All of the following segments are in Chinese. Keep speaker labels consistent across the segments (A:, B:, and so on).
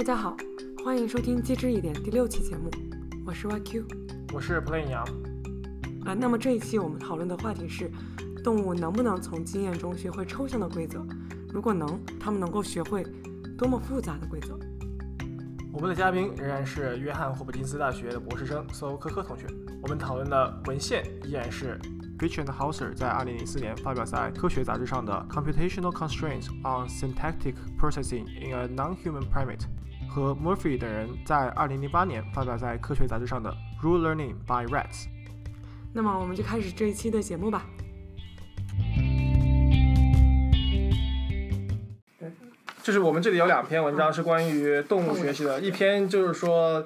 A: 大家好，欢迎收听《机智一点》第六期节目，我是 YQ，
B: 我是 Plain 杨。
A: 啊，那么这一期我们讨论的话题是，动物能不能从经验中学会抽象的规则？如果能，它们能够学会多么复杂的规则？
B: 我们的嘉宾仍然是约翰霍普金斯大学的博士生苏科科同学。我们讨论的文献依然是 bitch and Hauser 在2004年发表在《科学》杂志上的《Computational Constraints on Syntactic Processing in a Non-Human Primate》和 Murphy 等人在2008年发表在《科学》杂志上的《Rule Learning by Rats》。
A: 那么我们就开始这一期的节目吧。
B: 就是我们这里有两篇文章是关于动物学习的，一篇就是说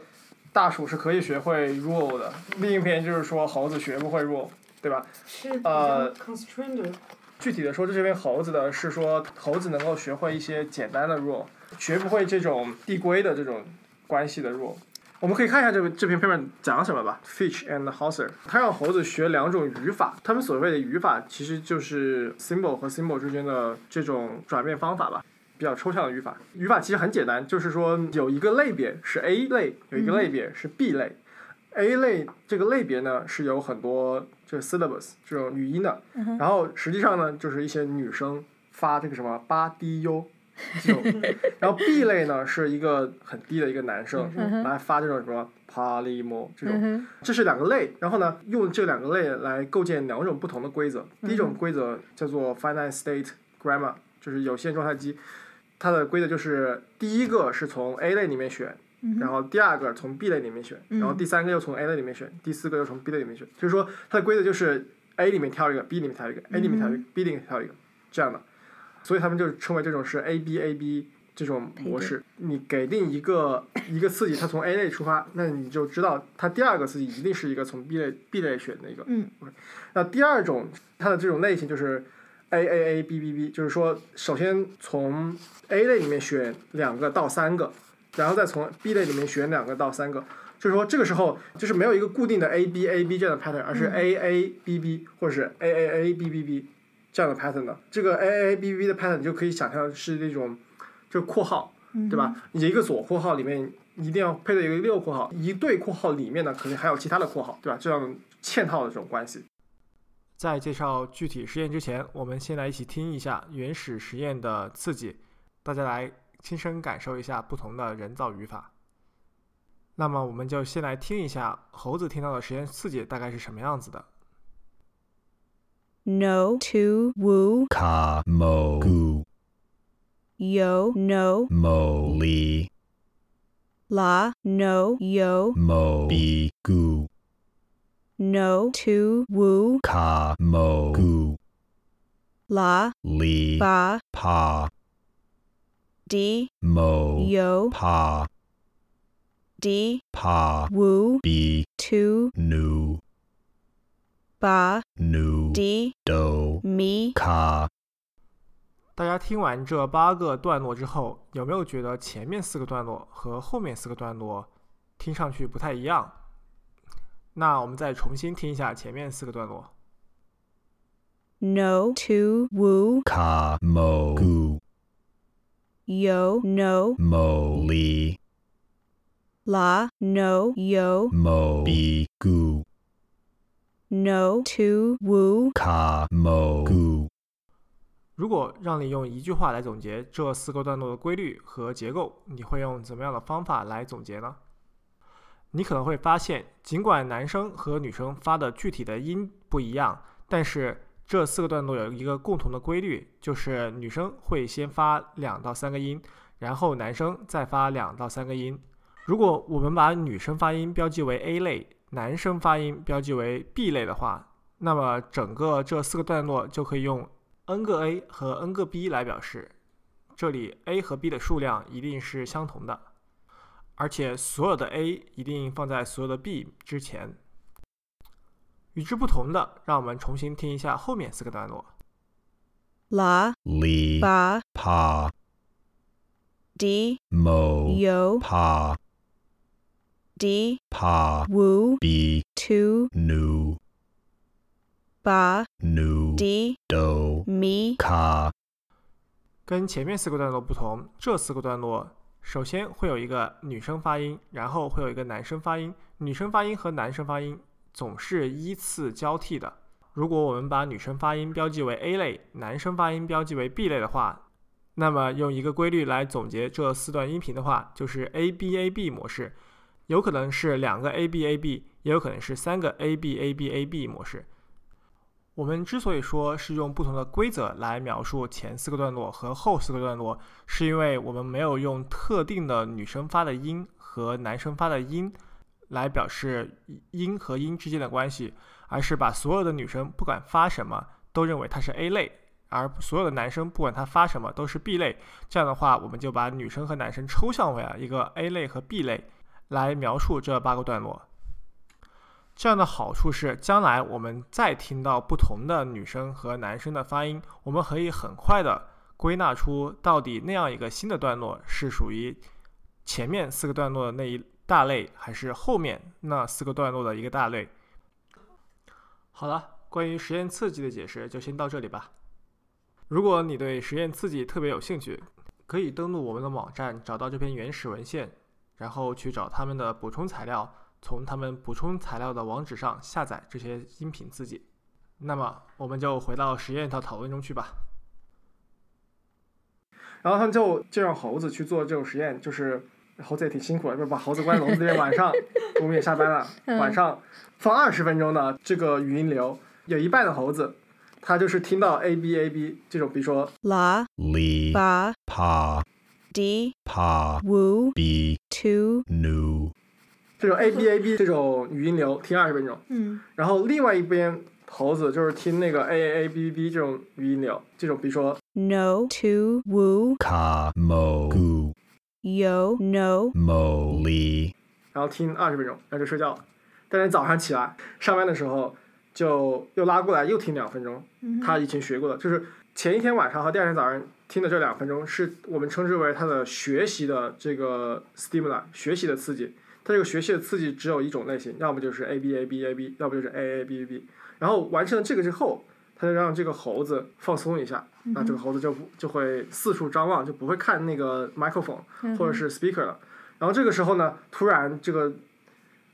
B: 大鼠是可以学会 rule 的，另一篇就是说猴子学不会 rule，对吧？
A: 是
B: 呃具体的说，这篇猴子的是说猴子能够学会一些简单的 rule，学不会这种递归的这种关系的 rule。我们可以看一下这个这篇 paper 讲什么吧。Fitch and Hauser，他让猴子学两种语法，他们所谓的语法其实就是 symbol 和 symbol 之间的这种转变方法吧，比较抽象的语法。语法其实很简单，就是说有一个类别是 A 类，有一个类别是 B 类。A 类这个类别呢是有很多这个 syllables 这种语音的，然后实际上呢就是一些女生发这个什么八 D U 这种，然后 B 类呢是一个很低的一个男生来发这种什么 polymo 这种，这是两个类，然后呢用这两个类来构建两种不同的规则。第一种规则叫做 finite state grammar，就是有限状态机，它的规则就是第一个是从 A 类里面选。然后第二个从 B 类里面选，然后第三个又从 A 类里面选，第四个又从 B 类里面选。就是说它的规则就是 A 里面挑一个，B 里面挑一个，A 里面挑一个，B 里面挑一个，这样的。所以他们就称为这种是 A B A B 这种模式。你给定一个一个刺激，它从 A 类出发，那你就知道它第二个刺激一定是一个从 B 类 B 类选的一个。
C: 嗯。
B: 那第二种它的这种类型就是 A A A B B B，就是说首先从 A 类里面选两个到三个。然后再从 B 类里面选两个到三个，就是说这个时候就是没有一个固定的 A B A B 这样的 pattern，而是 A A B B 或者是 A A A B B B 这样的 pattern 的。这个 A A B B 的 pattern 你就可以想象是那种，就括号，对吧？你一个左括号里面一定要配的一个右括号，一对括号里面呢可能还有其他的括号，对吧？这样嵌套的这种关系。在介绍具体实验之前，我们先来一起听一下原始实验的刺激，大家来。亲身感受一下不同的人造语法。那么，我们就先来听一下猴子听到的实验刺激大概是什么样子的。
C: No. To woo
D: ka. Mo. Gu.
C: Yo. No.
D: Mo. Li.
C: La. No. Yo.
D: Mo. Bi. Gu.
C: No. To woo
D: ka. Mo. Gu.
C: La.
D: Li.
C: Ba.
D: Pa.
C: D
D: mo.
C: Yo.
D: Pa.
C: D
D: pa.
C: Woo
D: bi.
C: To
D: nu
C: ba
D: nu
C: d
D: do
C: mi
D: ka
B: 大家听完这八个段落之后，有没有觉得前面四个段落和后面四个段落听上去不太一样？那我们再重新听一下前面四个段落。
C: no to woo
D: ka mo gu
C: yo no
D: mo li
C: la no yo
D: mo bi gu
C: no to woo
D: ka mo gu
B: 如果让你用一句话来总结这四个段落的规律和结构，你会用怎么样的方法来总结呢？你可能会发现，尽管男生和女生发的具体的音不一样，但是这四个段落有一个共同的规律，就是女生会先发两到三个音，然后男生再发两到三个音。如果我们把女生发音标记为 A 类，男生发音标记为 B 类的话，那么整个这四个段落就可以用 n 个 A 和 n 个 B 来表示。这里 A 和 B 的数量一定是相同的，而且所有的 A 一定放在所有的 B 之前。与之不同的，让我们重新听一下后面四个段落。
C: la
D: li
C: ba
D: pa
C: d
D: mo
C: yo
D: pa
C: d
D: pa
C: woo
D: bi
C: to
D: nu
C: ba
D: nu
C: d
D: do
C: mi
D: ka
B: 跟前面四个段落不同，这四个段落
E: 首先会有一个女生发音，然后会有一个男生发音。女生发音和男生发音总是依次交替的。如果我们把女生发音标记为 A 类，男生发音标记为 B 类的话，那么用一个规律来总结这四段音频的话，就是 A B A B 模式。有可能是两个 A B A B，也有可能是三个 A B A B A B 模式。我们之所以说是用不同的规则来描述前四个段落和后四个段落，是因为我们没有用特定的女生发的音和男生发的音来表示音和音之间的关系，而是把所有的女生不管发什么都认为它是 A 类，而所有的男生不管他发什么都是 B 类。这样的话，我们就把女生和男生抽象为了一个 A 类和 B 类来描述这八个段落。这样的好处是，将来我们再听到不同的女生和男生的发音，我们可以很快的归纳出到底那样一个新的段落是属于前面四个段落的那一大类，还是后面那四个段落的一个大类。好了，关于实验刺激的解释就先到这里吧。如果你对实验刺激特别有兴趣，可以登录我们的网站，找到这篇原始文献，然后去找他们的补充材料。从他们补充材料的网址上下载这些音频刺激。那么，我们就回到实验的讨论中去吧。
B: 然后他们就就让猴子去做这种实验，就是猴子也挺辛苦的，就把猴子关在笼子里面，晚上 我们也下班了，晚上放二十分钟的这个语音流，有一半的猴子，它就是听到 a b a b 这种，比如说
C: la
D: Li.
C: ba
D: Pa.
C: D
D: Pa.
C: woo
D: Bi.
C: two
D: Nu.
B: 这种 a b a b 这种语音流听二十分钟，
C: 嗯
B: 然后另外一边猴子就是听那个 a a a b b b 这种语音流，这种比如说
C: no two woo
D: Ka. Mo. Gu.
C: yo no
D: Mo. Li.
B: 然后听二十分钟，然后就睡觉了。但是早上起来上班的时候，就又拉过来又听两分钟。他以前学过的，就是前一天晚上和第二天早上听的这两分钟，是我们称之为他的学习的这个 stimuli，学习的刺激。它这个学习的刺激只有一种类型，要么就是 A B A B A B，要不就是 A A B B B。然后完成了这个之后，他就让这个猴子放松一下，那这个猴子就不就会四处张望，就不会看那个 microphone 或者是 speaker 了。然后这个时候呢，突然这个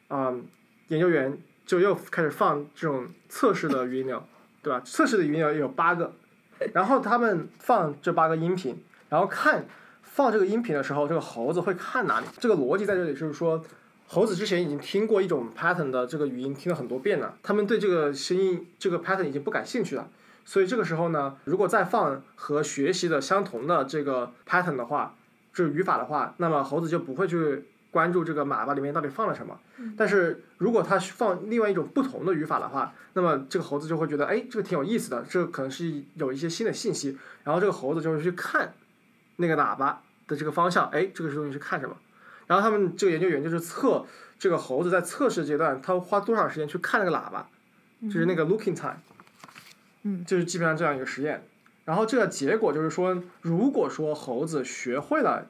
B: 啊、研究员就又开始放这种测试的语音流，对吧？测试的语音流有八个，然后他们放这八个音频，然后看放这个音频的时候，这个猴子会看哪里？这个逻辑在这里就是说，猴子之前已经听过一种 pattern 的这个语音，听了很多遍了，他们对这个声音这个 pattern 已经不感兴趣了。所以这个时候呢，如果再放和学习的相同的这个 pattern 的话，就是语法的话，那么猴子就不会去关注这个喇叭里面到底放了什么。但是如果它放另外一种不同的语法的话，那么这个猴子就会觉得，哎，这个挺有意思的，这可能是有一些新的信息。然后这个猴子就会去看那个喇叭的这个方向，哎，这个东西是看什么？然后他们这个研究员就是测这个猴子在测试阶段，他花多少时间去看那个喇叭，就是那个 looking time。
C: 嗯，
B: 就是基本上这样一个实验。然后这个结果就是说，如果说猴子学会了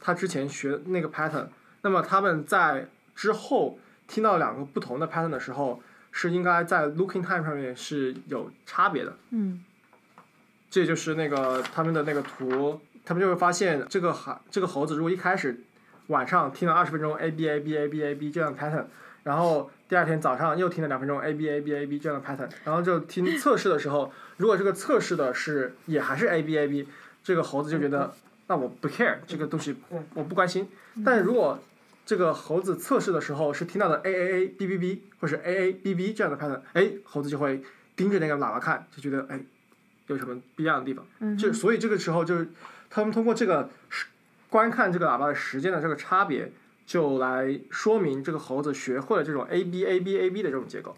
B: 他之前学那个 pattern，那么他们在之后听到两个不同的 pattern 的时候，是应该在 looking time 上面是有差别的。
C: 嗯。
B: 这就是那个他们的那个图，他们就会发现这个孩这个猴子如果一开始晚上听了二十分钟 a b a b a b a b 这样的 pattern，然后第二天早上又听了两分钟 a b a b a b 这样的 pattern，然后就听测试的时候，如果这个测试的是也还是 a b a b，这个猴子就觉得那我不 care 这个东西我不关心，但是如果这个猴子测试的时候是听到的 a a a b b b 或是 a a b b 这样的 pattern，哎，猴子就会盯着那个喇叭看，就觉得哎有什么不一样的地方。嗯、就所以这个时候就是他们通过这个时观看这个喇叭的时间的这个差别，就来说明这个猴子学会了这种 A B A B A B 的这种结构，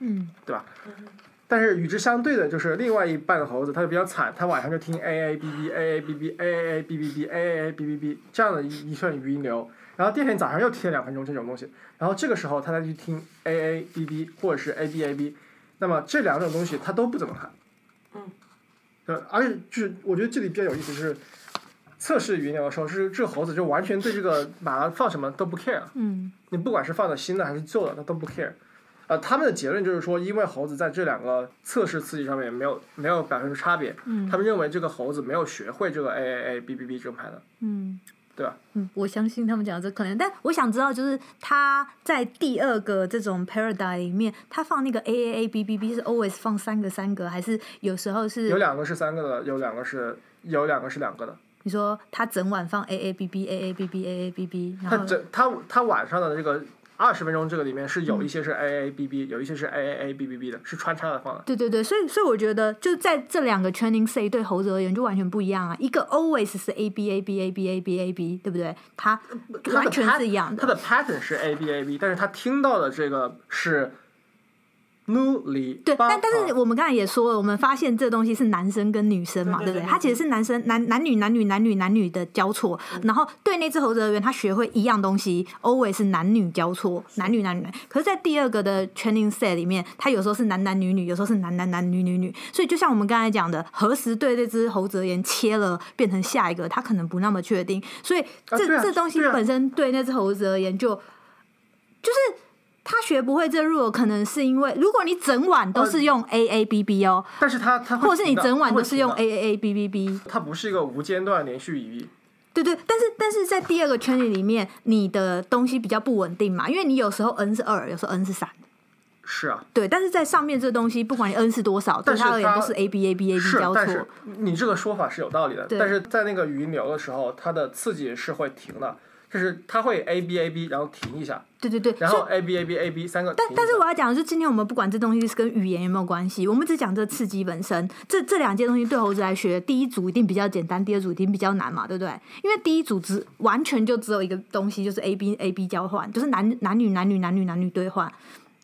C: 嗯
B: 对吧？但是与之相对的就是另外一半的猴子，它就比较惨，它晚上就听 A A B B A A B B A A A B B B A A A B B B 这样的一一串语音流，然后第二天早上又听了两分钟这种东西，然后这个时候他再去听 A A B B 或者是 A B A B，那么这两种东西他都不怎么看。呃，而且就是我觉得这里比较有意思就是，测试语音流的时候，是这猴子就完全对这个马拉放什么都不 care，
C: 嗯
B: 你不管是放的新的还是旧的，它都不 care。呃，他们的结论就是说，因为猴子在这两个测试刺激上面没有没有表现出差别，
C: 嗯
B: 他们认为这个猴子没有学会这个 A A A B B B 这个牌的。
C: 嗯
B: 对吧？
F: 嗯，我相信他们讲的这可能，但我想知道，就是他在第二个这种 paradigm 里面，他放那个 A A A B B B 是 always 放三个三个，还是有时候是
B: 有两个是三个的，有两个是有两个是两个的。
F: 你说他整晚放 A A B B A A B B A A B B，然
B: 它
F: 后
B: 整他他晚上的这个二十分钟这个里面是
F: 嗯
B: 有一些是 A A B B，有一些是 A A A B B B 的，是穿插的放的。
F: 对对对，所以所以我觉得就在这两个 training say 对猴子而言就完全不一样啊，一个 always 是 A B A B A B A B A B，对不对？它完全是一样的
B: 它的 pattern 是 A B A B，但是它听到的这个是 nu 里
F: 对，但但是
B: 啊
F: 我们刚才也说了，我们发现这东西是男生跟女生嘛，
B: 对
F: 不对？它其实是男生男男女男女男女男女的交错，
B: 嗯
F: 然后对那只猴子而言，他学会一样东西，always 是男女交错，男女男女。可是，在第二个的 training set 里面，它有时候是男男女女，有时候是男男男女女女。所以，就像我们刚才讲的，何时对这只猴子而言切了变成下一个，他可能不那么确定。所以这、这东西本身对那只猴子而言就就是他学不会这 rule，可能是因为如果你整晚都是用 A A B B 哦，
B: 但是他他
F: 或者是你整晚都是用 A A A B B B，
B: 它不是一个无间断连续语。义。
F: 对对，但是但是在第二个圈里里面，你的东西比较不稳定嘛，因为你有时候 n 是二，有时候 n 是三，
B: 是啊，
F: 对，但是在上面这东西，不管你 n 是多少，对他而言都是 A B A B A B，交错。
B: 但是，你这个说法是有道理的。但是在那个语音流的时候，它的刺激是会停的，就是它会 A B A B，然后停一下，
F: 对对对，
B: 然后 A B A B A B 三个。
F: 但但是我要讲的是，今天我们不管这东西是跟语言有没有关系，我们只讲这刺激本身。这这两件东西对猴子来学，第一组一定比较简单，第二组一定比较难嘛，对不对？因为第一组只完全就只有一个东西，就是 A B A B 交换，就是男男女男女男女男女兑换。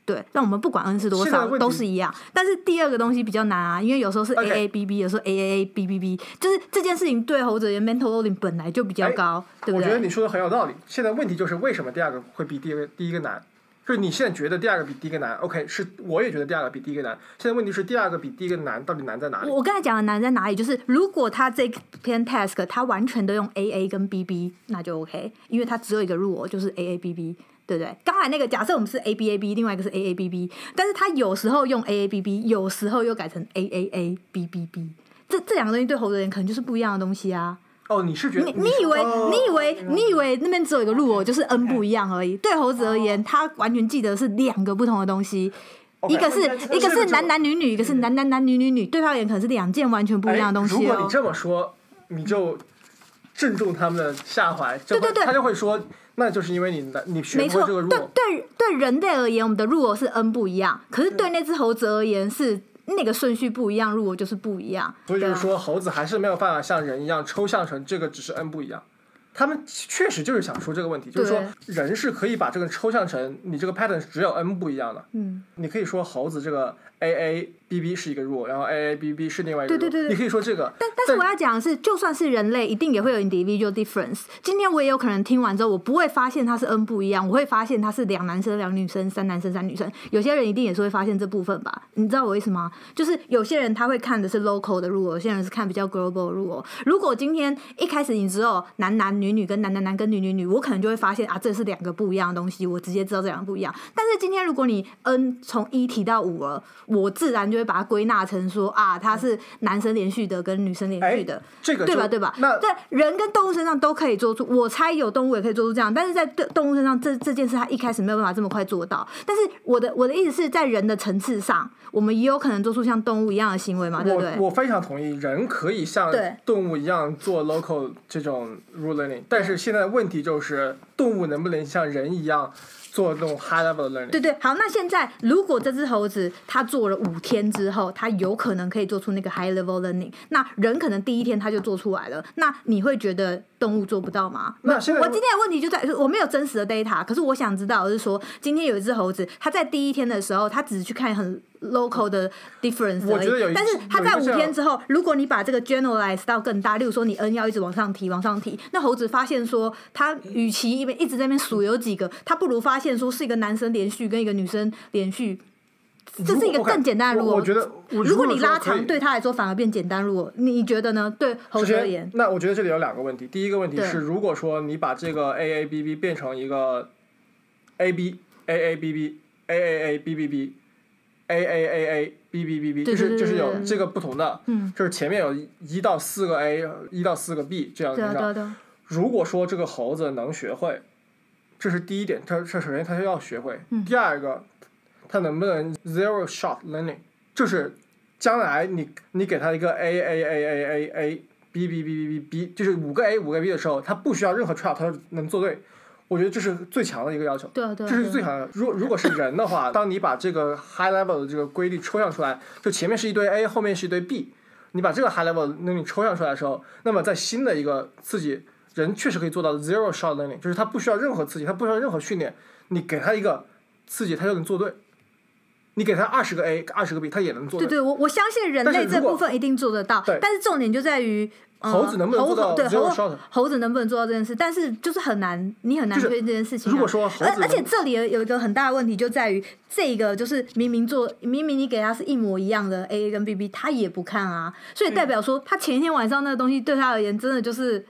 F: 对，让我们不管 n 是多少都是一样，但是第二个东西比较难啊，因为有时候是 A A B B，有时候 A A A B B B，就是这件事情对猴子的 mental loading 本来就比较
B: 哎
F: 高，对不对？
B: 我觉得你说的很有道理。现在问题就是为什么第二个会比第一个第一个难？就是你现在觉得第二个比第一个难，OK，是我也觉得第二个比第一个难。现在问题是第二个比第一个难，到底难在哪里？
F: 我刚才讲的难在哪里？就是如果他这篇 task 他完全都用 A A 跟 B B，那就 OK，因为他只有一个 rule 就是 A A B B，对不对？刚才那个假设我们是 A B A B，另外一个是 A A B B，但是他有时候用 A A B B，有时候又改成 A A A B B B，这这两个东西对猴子而言可能就是不一样的东西啊。
B: 哦，你是觉得
F: 你你以为、
B: 哦
F: 你以为你以为那边只有一个 rule 就是 n 不一样而已？对猴子而言，他完全记得是两个不同的东西。一个是一个是男男女女，一个是男男男女女女，对他而言可能是两件完全不一样的东西
B: 如果你。这么说，你就正中他们的下怀，
F: 对对对
B: 他就会说，那就是因为你的你学
F: 没错，
B: 不会这个
F: 对
B: rule。
F: 对对人类而言，我们的 rule 是 n 不一样，可是对那只猴子而言是那个顺序不一样，rule 就是不一样。
B: 所以就是说，猴子还是没有办法像人一样抽象成这个只是 n 不一样。他们确实就是想说这个问题，就是说人是可以把这个抽象成你这个 pattern 只有 n 不一样的。
F: 嗯，
B: 你可以说猴子这个 A A B B 是一个 rule，然后 A A B B 是另外一个 rule。
F: 对对对对
B: 你可以说这个，
F: 但但是我要讲的是，就算是人类，一定也会有 individual difference。今天我也有可能听完之后，我不会发现它是 n 不一样，我会发现它是两男生两女生，三男生三女生。有些人一定也是会发现这部分吧？你知道我意思吗？就是有些人他会看的是 local 的 rule，有些人是看比较 global 的 rule。如果今天一开始你只有男男女女跟男男男跟女女女，我可能就会发现啊，这是两个不一样的东西，我直接知道这两个不一样。但是今天如果你 n 从一提到五了，我自然就会把它归纳成说啊，它是男生连续的跟女生连续的。
B: 这个
F: 对吧？对吧？
B: 那
F: 在人跟动物身上都可以做出，我猜有动物也可以做出这样，但是在动动物身上这这件事，它一开始没有办法这么快做到。但是我的我的意思是在人的层次上，我们也有可能做出像动物一样的行为嘛，对不对？
B: 我我非常同意，人可以像动物一样做 local 这种 rule learning，但是现在问题就是动物能不能像人一样做那种 high level learning？
F: 对对，好，那现在如果这只猴子它做了五天之后，它有可能可以做出那个 high level learning，那人可能第一天它就做出来了，那你会觉得动物做不到吗？
B: 那现在
F: 我今天的问题就在我没有真实的 data，可是我想知道的是说，今天有一只猴子，它在第一天的时候，它只是去看很 local 的 difference 而已，但是它在五天之后，如果你把这个 generalize 到更大，例如说你 n 要一直往上提，往上提，那猴子发现说，它与其一边一直在那边数有几个，它不如发现说是一个男生连续跟一个女生连续。这是一个更简单的路。
B: 我我觉得
F: 如果你拉长，对他来说反而变简单路。你你觉得呢？对猴子而言，，
B: 那我觉得这里有两个问题。第一个问题是，如果说你把这个 A A B B 变成一个 A B A A B B A A A B B B A A A A B B B B，就是就是有这个不同的，
F: 嗯，
B: 就是前面有一到四个 A，一到四个 B 这样的。如果说这个猴子能学会，这是第一点，它它首先它要学会。
F: 嗯
B: 第二个，它能不能 zero shot learning，就是将来你你给它一个 A A A A A A B B B B B B，就是五个 A 五个 B 的时候，它不需要任何 trial，它就能做对。我觉得这是最强的一个要求。这是最强的。如如果是人的话，当你把这个 high level 的这个规律抽象出来，就前面是一堆 A，后面是一堆 B，你把这个 high level 能力抽象出来的时候，那么在新的一个刺激，人确实可以做到 zero shot learning，就是他不需要任何刺激，他不需要任何训练，你给他一个刺激，他就能做对。你给他二十个 A，二十个 B，他也能做
F: 对对，我我相信人类这部分一定做得到，
B: 对
F: 但是重点就在于。呃
B: 猴子能不能做到
F: 猴对
B: zero
F: 猴
B: shot？
F: 猴子能不能做到这件事？但是就是很难，你很难
B: 就是
F: 确定这件事情啊、
B: 如果说猴子
F: 而而且这里有有一个很大的问题，就在于这个就是明明做明明你给他是一模一样的 A A 跟 B B，他也不看啊，所以代表说他前一天晚上那个东西对他而言真的就是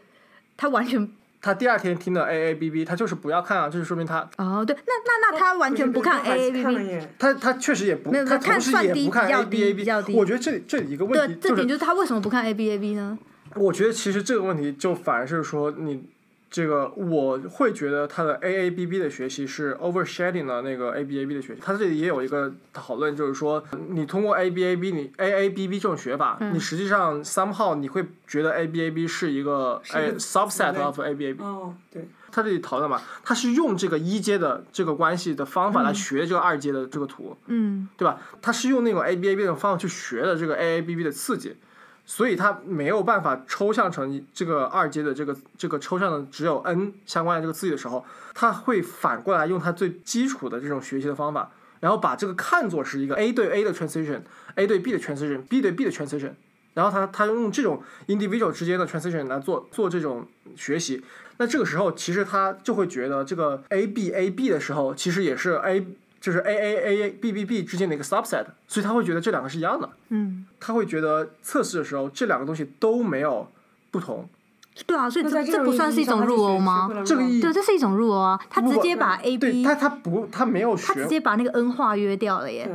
F: 他完全
B: 他第二天听了 A A B B，他就是不要看啊，这就说明他
F: 哦对，那那那他完全不看 A A B B，
B: 他他确实也不，他
F: 看算
B: 同时也不看
F: 低比较
B: A B A
F: 低比较
B: B。我觉得这里这里一个问题，就是
F: 这点就是他为什么不看 A B A B 呢？
B: 我觉得其实这个问题就反而是说你这个我会觉得他的 A A B B 的学习是 overshading 了那个 A B A B 的学习。他这里也有一个讨论，就是说你通过 A B A B 你 A A B B 这种学法，
F: 嗯
B: 你实际上 somehow 你会觉得 A B A B 是一个
A: 是一个
B: A subset of A B A B。
A: 哦，对，
B: 他这里讨论嘛，他是用这个一阶的这个关系的方法来学这个二阶的这个图。
F: 嗯
B: 对吧？他是用那种 A B A B 的方法去学的这个 A A B B 的刺激，所以他没有办法抽象成这个二阶的这个这个抽象的只有 N 相关的这个刺激的时候，他会反过来用他最基础的这种学习的方法，然后把这个看作是一个 A 对 A 的 transition，A 对 B 的 transition，B 对 B 的 transition。然后他他用这种 individual 之间的 transition 来做做这种学习，那这个时候其实他就会觉得这个 A B A B 的时候，其实也是 A 就是 A A A A B B B 之间的一个 subset，所以他会觉得这两个是一样的，
F: 嗯，
B: 他会觉得测试的时候这两个东西都没有不同，
F: 对啊，所以这这不算是一种入欧吗
B: 这个意义
F: 对，这是一种入欧啊，他直接把 A
B: 对
F: B，
B: 他他不他没有学
F: 他直接把那个 N 化约掉了耶，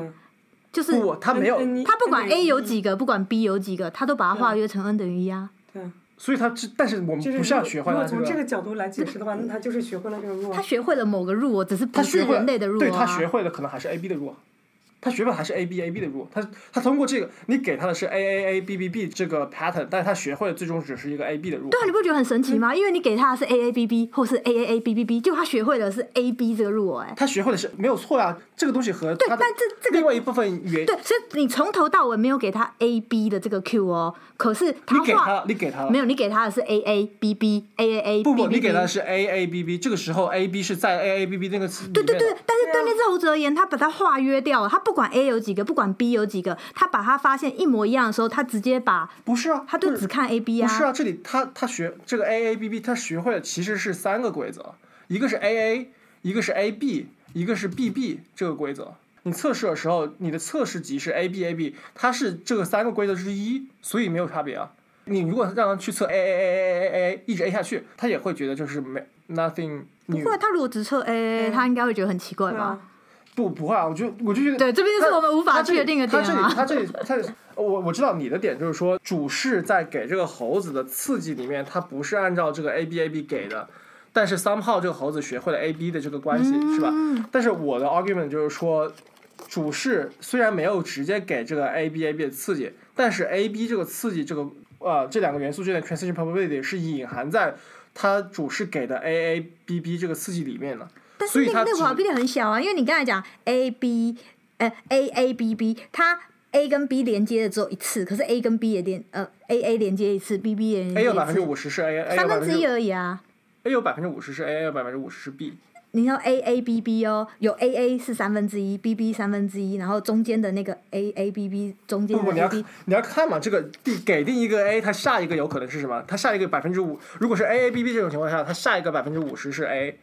F: 就是
B: 不他没有
F: 他不管 A 有几个，不管 B 有几个，他都把它化约成 N 等于一啊。
A: 对，
B: 所以他这但是我们
A: 就是
B: 不是要学会了如果。
A: 从这个角度来解释的话，那他就是学会了这个 rule。
F: 他学会了某个入，只是不是人类的入
B: 对他
F: 啊。
B: 学会了可能还是 A B 的 rule，他学会还是 A B A B 的 rule，他他通过这个你给他的是 A A A B B B 这个 pattern，但是他学会的最终只是一个 A B 的 rule。
F: 对啊，你不觉得很神奇吗？因为你给他的是 A A B B 或是 A A A B B B，结果他学会的是 A B 这个入哎。
B: 他学会的是没有错呀，这个东西和
F: 对，
B: 他
F: 但这这个
B: 另外一部分原
F: 对，所以你从头到尾没有给他 A B 的这个 Q 哦，可是他画
B: 你给他了，你给他了
F: 没有，你给他的是 A A B B A A A
B: 不
F: B
B: 不你给他的。是 A A B B，这个时候 A B 是在 A A B B 那个词
F: 对对对，但是对那只猴子而言，他把它化约掉了。他不管 A 有几个，不管 B 有几个，他把他发现一模一样的时候，他直接把
B: 不是啊，
F: 他就只看 A B 啊。
B: 不是啊，这里他他学这个 A A B B，他学会的其实是三个规则，一个是 A A，一个是 A B，一个是 B B 这个规则。你测试的时候，你的测试级是 A B A B，它是这个三个规则之一，所以没有差别啊。你如果让他去测 A A A A A A A 一直 A 下去，他也会觉得就是没 nothing
F: 不。会，他如果只测 A A，他应该会觉得很奇怪吧
B: 不不会啊，我就我就觉得
F: 对，这边是我们无法确定的点
B: 他这里。他这里他我我知道你的点就是说，主事在给这个猴子的刺激里面，它不是按照这个 A B A B 给的，但是 somehow 这个猴子学会了 A B 的这个关系，是吧？
F: 嗯
B: 但是我的 argument 就是说，主事虽然没有直接给这个 A B A B 的刺激，但是 A B 这个刺激这个呃这两个元素之间的 transition probability 是隐含在它主事给的 A A B B 这个刺激里面的。
F: 但是那个那个
B: 所以它只
F: probability 很小啊，因为你刚才讲 A B 呃 A A B B，它 A 跟 B 连接的只有一次，可是 A 跟 B 也连呃 A A 连接一次，B B 也连
B: A 有百分之，五十是 A，A
F: 三
B: 分之
F: 一而已啊。
B: A 有百分之五十是 A，A 有百分之五十是 B。
F: 你要 A A B B 哦，有 A A 是三分之一，B B 三分之一，然后中间的那个 A A B B 中间
B: 不不，你
F: 的
B: 要
F: A B
B: 你要看嘛，这个定给定一个 A，它下一个有可能是什么？它下一个百分之五，如果是 A A B B 这种情况下，它下一个百分之五十是 A，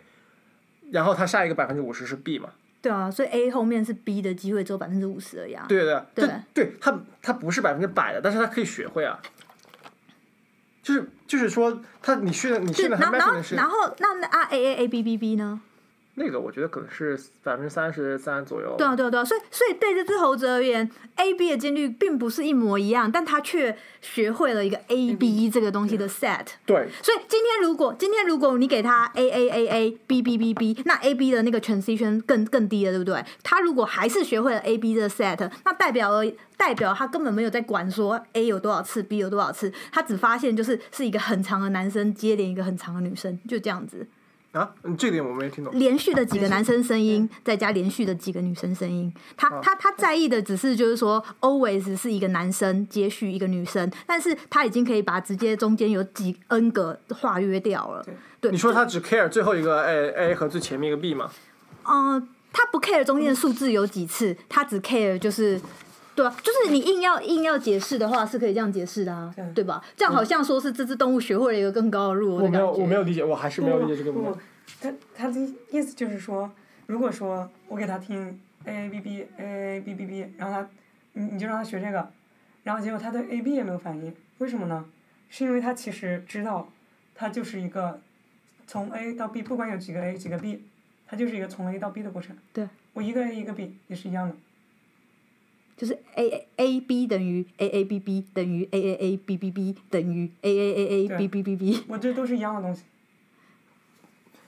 B: 然后它下一个百分之五十是 B 嘛？
F: 对啊，所以 A 后面是 B 的机会只有百分之五十而已啊。
B: 对对
F: 对
B: 它它不是百分之百的，但是它可以学会啊。就是就是说，他你训你去了
F: 然后然后那那啊 A A A B B B 呢？
B: 那个我觉得可能是百分之三十三左右。
F: 对啊，对啊，对啊，所以所以对这只猴子而言，A B 的几率并不是一模一样，但它却学会了一个 A B 这个东西的 set。
B: 对，
F: 所以今天如果今天如果你给他 A A A A B B B B，那 A B 的那个 transition 更更低了，对不对？他如果还是学会了 A B 的 set，那代表而代表他根本没有在管说 A 有多少次，B 有多少次，他只发现就是是一个很长的男生接连一个很长的女生，就这样子，
B: 啊，嗯这点我没听懂。
F: 连续的几个男生声音，再加连续的几个女生声音。他他他在意的只是就是说，always 是一个男生接续一个女生，但是他已经可以把直接中间有几 n 个化约掉了。对，
B: 你说他只 care 最后一个 A A 和最前面一个 B 吗？
F: 嗯、他不 care 中间的数字有几次，他只 care 就是。对啊，就是你硬要硬要解释的话，是可以这样解释的啊，对吧？这样好像说是这只动物学会了一个更高的入
B: 我没有。我没有理解，我还是没有理解这个
A: 不不。他他的意思就是说，如果说我给他听 A A B B A A B B B，然后他，你你就让他学这个，然后结果他对 A B 也没有反应，为什么呢？是因为他其实知道，他就是一个从 A 到 B，不管有几个 A 几个 B，它就是一个从 A 到 B 的过程。
F: 对。
A: 我一个 A 一个 B 也是一样的。
F: 就是 A A B 等于 A A B B 等于 A A A B B B 等于 A A A A B B B B。
A: 我这都是一样的东西。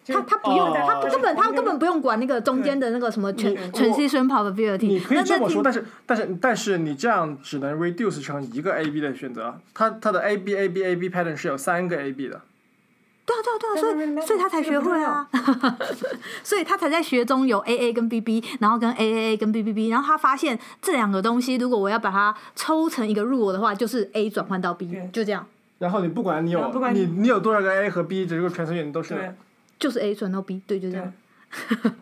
A: 就
F: 他他不用，
B: 哦
F: 他不根本他根本不用管那个中间的那个什么全
A: 对
F: transition probability。
B: 你可以这么说，但是但是但是你这样只能 reduce 成一个 A B 的选择，它它的 A B A B A B pattern 是有三个 A B 的。
F: 对啊对啊对啊，所以所以他才学会啊，所以他才在学中有 A A 跟 B B，然后跟 A A A 跟 B B B，然后他发现这两个东西，如果我要把它抽成一个 rule 的话，就是 A 转换到 B，就这样，
B: 然后你不管你有
A: 不管你
B: 你你有多少个 A 和 B，这个 transition 都是。
F: 就是 A 转到 B，对，就这
A: 对。
F: 样。。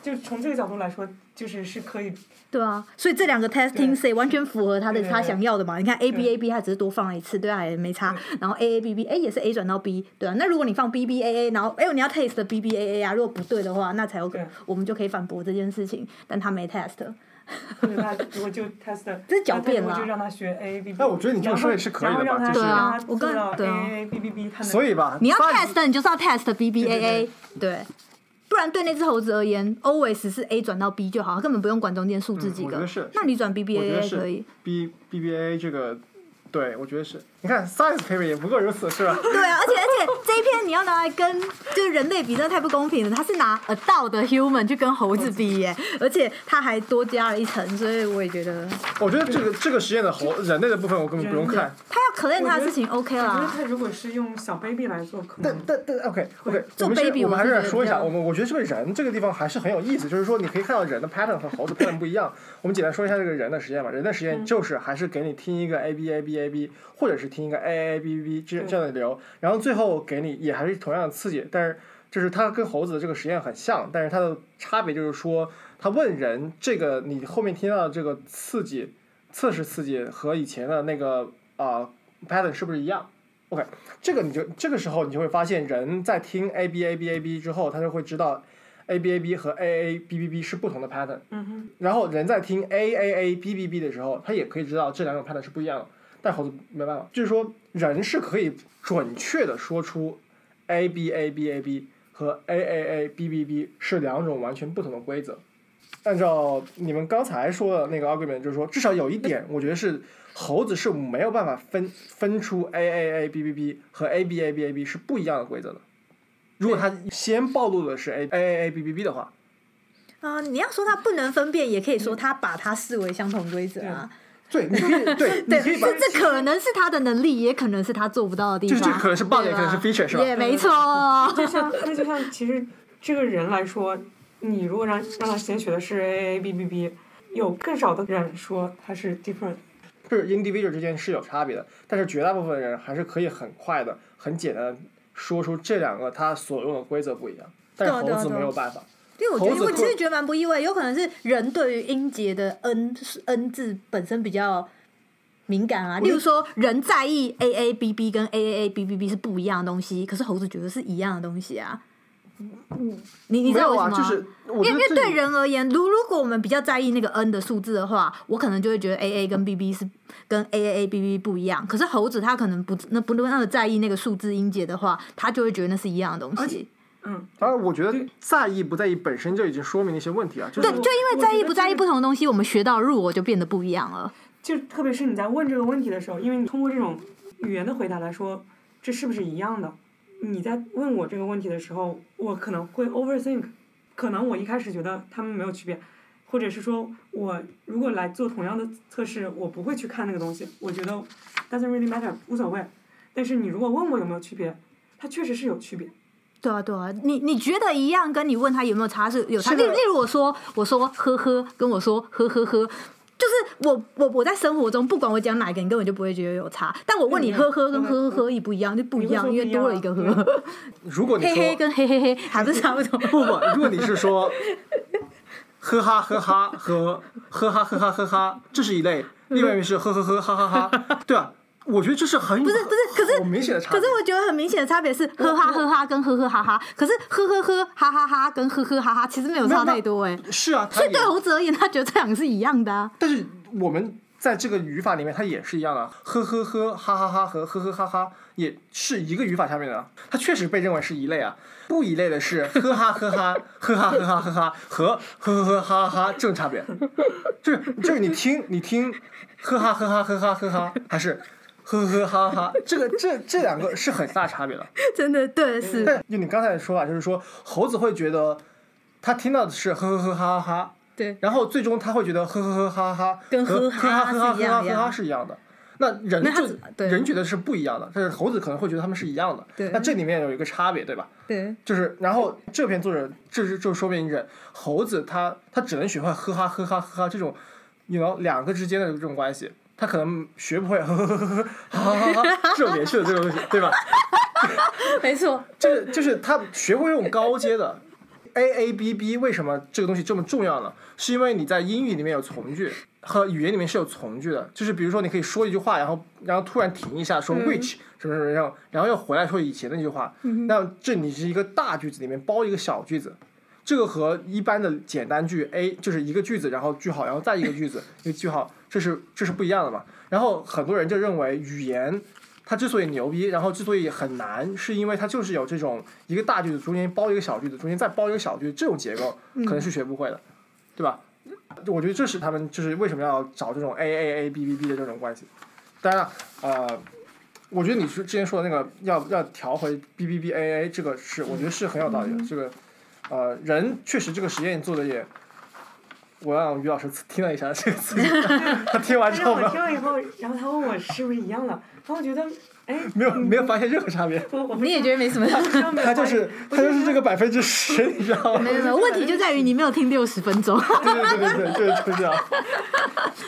A: 就从这个角度来说，就是是可以
F: 对啊，所以这两个 testing
A: 对
F: say 完全符合他的他想要的嘛。你看 A B A B，他只是多放了一次，对啊也没差。然后 A A B B 哎也是 A 转到 B，对啊。那如果你放 B B A A，然后哎呦你要 test B B A A 啊，如果不对的话，那才有可
A: 对。
F: 我们就可以反驳这件事情。但他没 test，
A: 或者他如果就 test，
F: 这是狡辩啦。
A: 那他如果就让他学 A A B B。
B: 那我觉得你这么说也是可以的吧
A: 然后让他
B: 就是
F: 对啊
A: 让他
F: 我刚
A: 知道
F: 对
A: A
F: 啊
A: A B B B，他能
B: 所以吧，
F: 你要 test 你就是要 test B B A A，
A: 对
F: 然对那只猴子而言，always 是 A 转到 B 就好，根本不用管中间数字几个。那你转 B B A
B: 得
F: A
B: 是
F: 可以。
B: B B B A 这个，对我觉得是。你看 science paper 也不过如此，是吧？
F: 对啊，而且而且 这一篇你要拿来跟就是人类比，真的太不公平了。他是拿 adult 的 human 去跟猴子比耶，而且他还多加了一层，所以我也觉得
B: 我觉得这个这个实验的猴人类的部分我根本不用看。
F: 他要 claim 他的事情 OK
A: 我觉得。他如果是用小 baby 来做，可
B: 但
A: 能
B: 但但 OK OK，
F: 做
B: 我们是
F: baby
B: 我们还是说一下，我们我觉得这个人这个地方还是很有意思，就是说你可以看到人的 pattern 和猴子 pattern 不一样。我们简单说一下这个人的实验吧。人的实验就是还是给你听一个 A B A B A B，或者是听一个 A A B B 这这样的流，然后最后给你也还是同样的刺激，但是就是它跟猴子的这个实验很像，但是它的差别就是说，他问人这个你后面听到的这个刺激测试刺激和以前的那个啊、pattern 是不是一样？OK，这个你就这个时候你就会发现，人在听 A B A B A B 之后，他就会知道 A B A B 和 A A B B B 是不同的 pattern。
A: 嗯哼，
B: 然后人在听 A A A B B B 的时候，他也可以知道这两种 pattern 是不一样的，但猴子没办法，就是说人是可以准确的说出 A B A B A B 和 A A A B B B 是两种完全不同的规则。按照你们刚才说的那个 argument，就是说至少有一点，我觉得是猴子是没有办法分分出 A A A B B B 和 A B A B A B 是不一样的规则的。如果他先暴露的是 A A A A B B B 的话，
F: 啊、你要说他不能分辨，也可以说他把它视为相同规则啊。
B: 对，你可以 对，你
F: 对，
B: 可以把
F: 这这可能是他的能力，也可能是他做不到的地方。
B: 就是这可能是 bug，
F: 对
B: 也可能是 feature，是吧
F: 也没错。
A: 就像那就像其实这个人来说，你如果让让他先学的是 A A B B B，有更少的人说他是 different。
B: 就是 individual 之间是有差别的，但是绝大部分人还是可以很快的、很简单的说出这两个他所用的规则不一样，但是猴子
F: 对啊对啊对啊
B: 没有办法。
F: 因为我觉得，我其实觉得蛮不意外，有可能是人对于音节的 n 是 n 字本身比较敏感啊。例如说，人在意 a a b b 跟 a a a b b b 是不一样的东西，可是猴子觉得是一样的东西啊。你你知
B: 没有啊，
F: 道为什么吗？
B: 就是
F: 因为对人而言，如如果我们比较在意那个 n 的数字的话，我可能就会觉得 a a 跟 b b 是跟 a a a b b 不一样。可是猴子他可能不那不那么在意那个数字音节的话，他就会觉得那是一样的东西。
A: 嗯，
B: 当然，我觉得在意不在意本身就已经说明了一些问题啊。就
F: 对，就因为在意不在意不
A: 同。
F: 同的东西，我们学到入我就变得不一样了。
A: 就特别是你在问这个问题的时候，因为你通过这种语言的回答来说，这是不是一样的？你在问我这个问题的时候，我可能会 overthink，可能我一开始觉得他们没有区别，或者是说我如果来做同样的测试，我不会去看那个东西，我觉得 doesn't really matter 无所谓。但是你如果问我有没有区别，它确实是有区别。
F: 对啊，对啊，你你觉得一样，跟你问他有没有差是有差。例例如我说我说呵呵，跟我说呵呵呵，就是我我我在生活中不管我讲哪一个，你根本就不会觉得有差。但我问你
A: 嗯
F: 呵呵跟呵呵呵一不一样，就不一样，因为多了一个
A: 呵
F: 呵。
B: 如果你说
F: 嘿嘿跟嘿嘿嘿 还是差不多？
B: 不不，如果你是说，呵哈呵哈和呵哈呵哈呵哈，这是一类；另外一面是呵呵呵哈哈哈，对啊，我觉得这是很不
F: 是不是可是
B: 好明显的差别。
F: 可是我觉得很明显的差别是呵哈呵哈跟呵呵哈哈，可是呵呵呵哈哈哈跟呵呵哈哈其实没有差太多哎。
B: 是啊，
F: 所以对猴子而言，他觉得这两个是一样的啊。
B: 但是我们在这个语法里面，它也是一样的，呵呵呵哈哈哈和呵呵哈哈也是一个语法下面的，它确实被认为是一类啊。不一类的是呵哈呵哈 呵哈呵哈呵哈和呵呵呵哈哈哈这种差别，就是就是你听你听呵哈呵哈呵哈呵哈还是呵呵哈哈，这个这这两个是很大差别的。
F: 真的对是。
B: 但就你刚才的说法，就是说猴子会觉得他听到的是呵呵呵哈哈哈，
F: 对
B: 然后最终他会觉得呵呵呵哈哈哈
F: 跟
B: 和
F: 呵哈
B: 呵哈呵哈呵哈是一样的。那人就人觉得是不一样的，但是猴子可能会觉得他们是一样的。
F: 对
B: 那这里面有一个差别，对吧？
F: 对
B: 就是，然后这篇作者这是就说明人猴子他他只能学会呵哈呵哈呵哈这种，you know 两个之间的这种关系，他可能学不会呵呵呵呵呵哈哈哈哈这种连续的这个东西，对吧？
F: 没错。
B: 就是就是他学会这种高阶的 A A B B，为什么这个东西这么重要呢？是因为你在英语里面有从句，和语言里面是有从句的。就是比如说，你可以说一句话，然后然后突然停一下，说 which 什么什么，然后然后又回来说以前的那句话。那这你是一个大句子里面包一个小句子。这个和一般的简单句 A 就是一个句子，然后句号，然后再一个句子，一个句号，这是这是不一样的嘛。然后很多人就认为语言它之所以牛逼，然后之所以很难，是因为它就是有这种一个大句子中间包一个小句子，中间再包一个小句子这种结构，可能是学不会的，对吧？我觉得这是他们就是为什么要找这种 A A A B B B 的这种关系。当然了，呃，我觉得你是之前说的那个要要调回 B B B A A 这个是我觉得是很有道理的。这个呃，人确实这个实验做的也，我让于老师听了一下这个词，他听完之后我
A: 听了以后，然后他问我是不是一样的，然后我觉得，哎，
B: 没有没有发现任何差别。
A: 我我
F: 你也觉得没什么？
B: 他就是他就是这个百分之十，你知道吗？
F: 没有没有，问题就在于你没有听六十分钟，
B: 对对对对对，就是就是这样。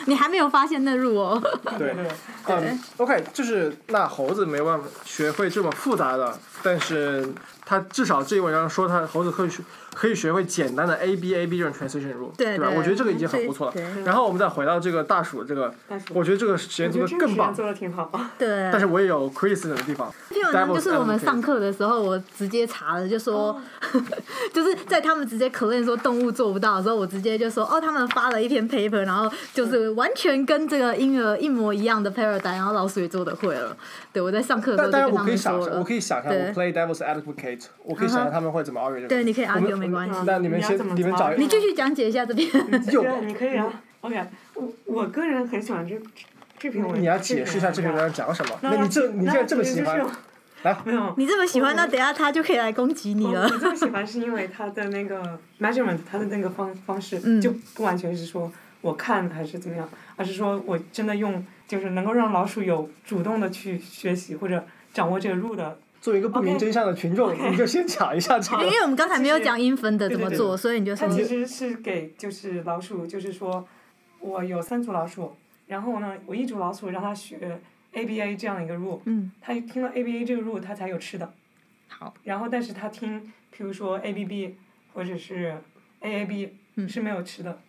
F: 你还没有发现那入哦。
B: 对，嗯，OK，就是那猴子没办法学会这么复杂的，但是他至少这一文章说他猴子可以学可以学会简单的 A B A B 这种 transition rule，吧？
F: 对对
B: 我觉得这个已经很不错了。然后我们再回到这个大鼠这个，我觉得这个实验做的更棒。
F: 对。
B: 但是我也有 criticism 的地方。
F: 这篇文章就是我们上课的时候，我直接查了，就说，就是在他们直接 claim 说动物做不到的时候，我直接就说，哦，他们发了一篇 paper，然后就是完全跟这个婴儿一模一样的 paradigm，然后老鼠也做的会了。对，我在上课的时
B: 但，我
F: 候就跟他们
B: 可以想象，我可。以想象，
F: 对
B: 我 play devil's advocate，我可以想象他们会怎么 argue 这个。
F: 对，你可以 argue 没关系。
B: 那你们先
A: 你
B: 们找一
F: 你继续讲解一下这边。
B: 有
A: 对，你可以啊。OK，我我个人很喜欢这这篇文章。
B: 你要解释一下这篇文章讲什么？那你这你
A: 那
B: 现在这么喜欢
A: 没有。
F: 你这么喜欢，那等下他就可以来攻击你了
A: 我我。这么喜欢是因为他的那个 measurement，他的那个方方式、
F: 嗯
A: 就不完全是说我看还是怎么样，而是说我真的用就是能够让老鼠有主动的去学习或者掌握这个路的。
B: 作为一个不明真相的群众你就先讲一下这个。
F: 因为我们刚才没有讲英分的怎么
A: 对对
F: 做，所以你就说
A: 它其实是给就是老鼠，就是说我有三组老鼠，然后呢，我一组老鼠让它学 ABA 这样一个 rule，
F: 嗯，
A: 它听了 ABA 这个 rule，它才有吃的。
F: 好。
A: 然后，但是它听，譬如说 ABB 或者是 AAB、
F: 嗯
A: 是没有吃的。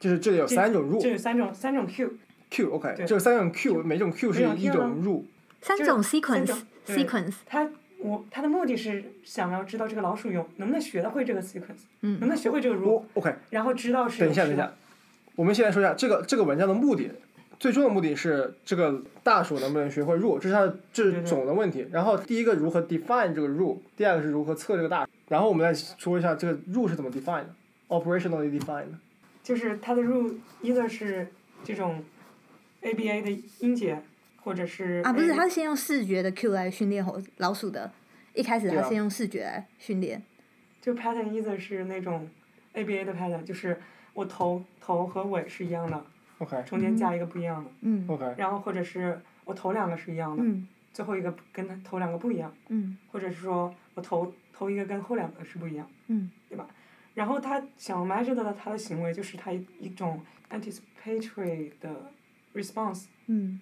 B: 就是这里有三种
A: 这
B: rule 这
A: 有三种三种
B: Q，Q，OK，
A: 对
B: 这三种 Q，每种 Q 是一种 rule。
F: 三种 sequence sequence，
A: 它我它的目的是想要知道这个老鼠有能不能学得会这个 sequence，、
F: 嗯
A: 能不能学会这个 rule。
B: OK
A: 然后知道是
B: 等一下，等一下我们先来说一下这个这个文章的目的。最终的目的是这个大鼠能不能学会 rule，这是它的这是总的问题。然后第一个如何 define 这个 rule，第二个是如何测这个大鼠。然后我们再说一下这个 rule 是怎么 define 的，operationally define 的。
A: 就是它的 rule either 是这种 ABA 的音节，或者是
F: 啊，不是，他是先用视觉的 Q 来训练猴老鼠的，一开始他先用视觉来训练。
A: 就 pattern either 是那种 ABA 的 pattern，就是我头头和尾是一样的
B: ，OK。
A: 中间加一个不一样的，
F: 嗯。
B: OK，
A: 然后或者是我头两个是一样的，
F: 嗯。
A: 最后一个跟它头两个不一样，
F: 嗯。
A: 或者是说我头头一个跟后两个是不一样，
F: 嗯。
A: 对吧？然后他想 measure 的他的行为就是他一种 anticipatory 的 response，
F: 嗯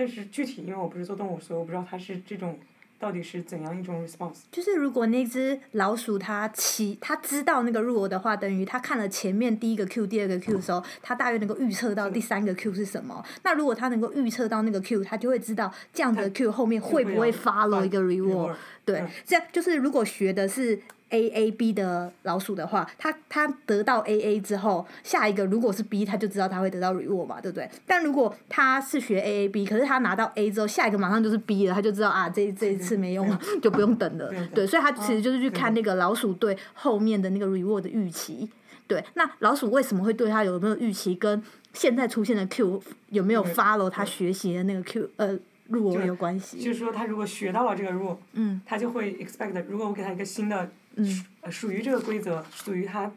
A: 但是具体因为我不是做动物，所以我不知道它是这种到底是怎样一种 response。
F: 就是如果那只老鼠它起它知道那个 rule 的话，等于它看了前面第一个 Q、第二个 Q 的时候，它大约能够预测到第三个 Q 是什么。那如果它能够预测到那个 Q，它就会知道这样的 Q 后面会不会 follow 一个 reward。对
A: 嗯，
F: 这样就是如果学的是 A A B 的老鼠的话，它它得到 A A 之后，下一个如果是 B，它就知道它会得到 reward 嘛，对不对？但如果它是学 A A B，可是它拿到 A 之后，下一个马上就是 B 了，它就知道啊，这这一次没用了，就不用等了
A: 对。
F: 所以它其实就是去看那个老鼠对后面的那个 reward 的预期。对，那老鼠为什么会对它有没有预期，跟现在出现的 Q 有没有
A: 对
F: follow 它学习的那个 Q 呃 reward 有关系？
A: 就是说他如果学到了这个 rule，
F: 嗯
A: 他就会 expect，如果我给他一个新的，属于这个规则，属于他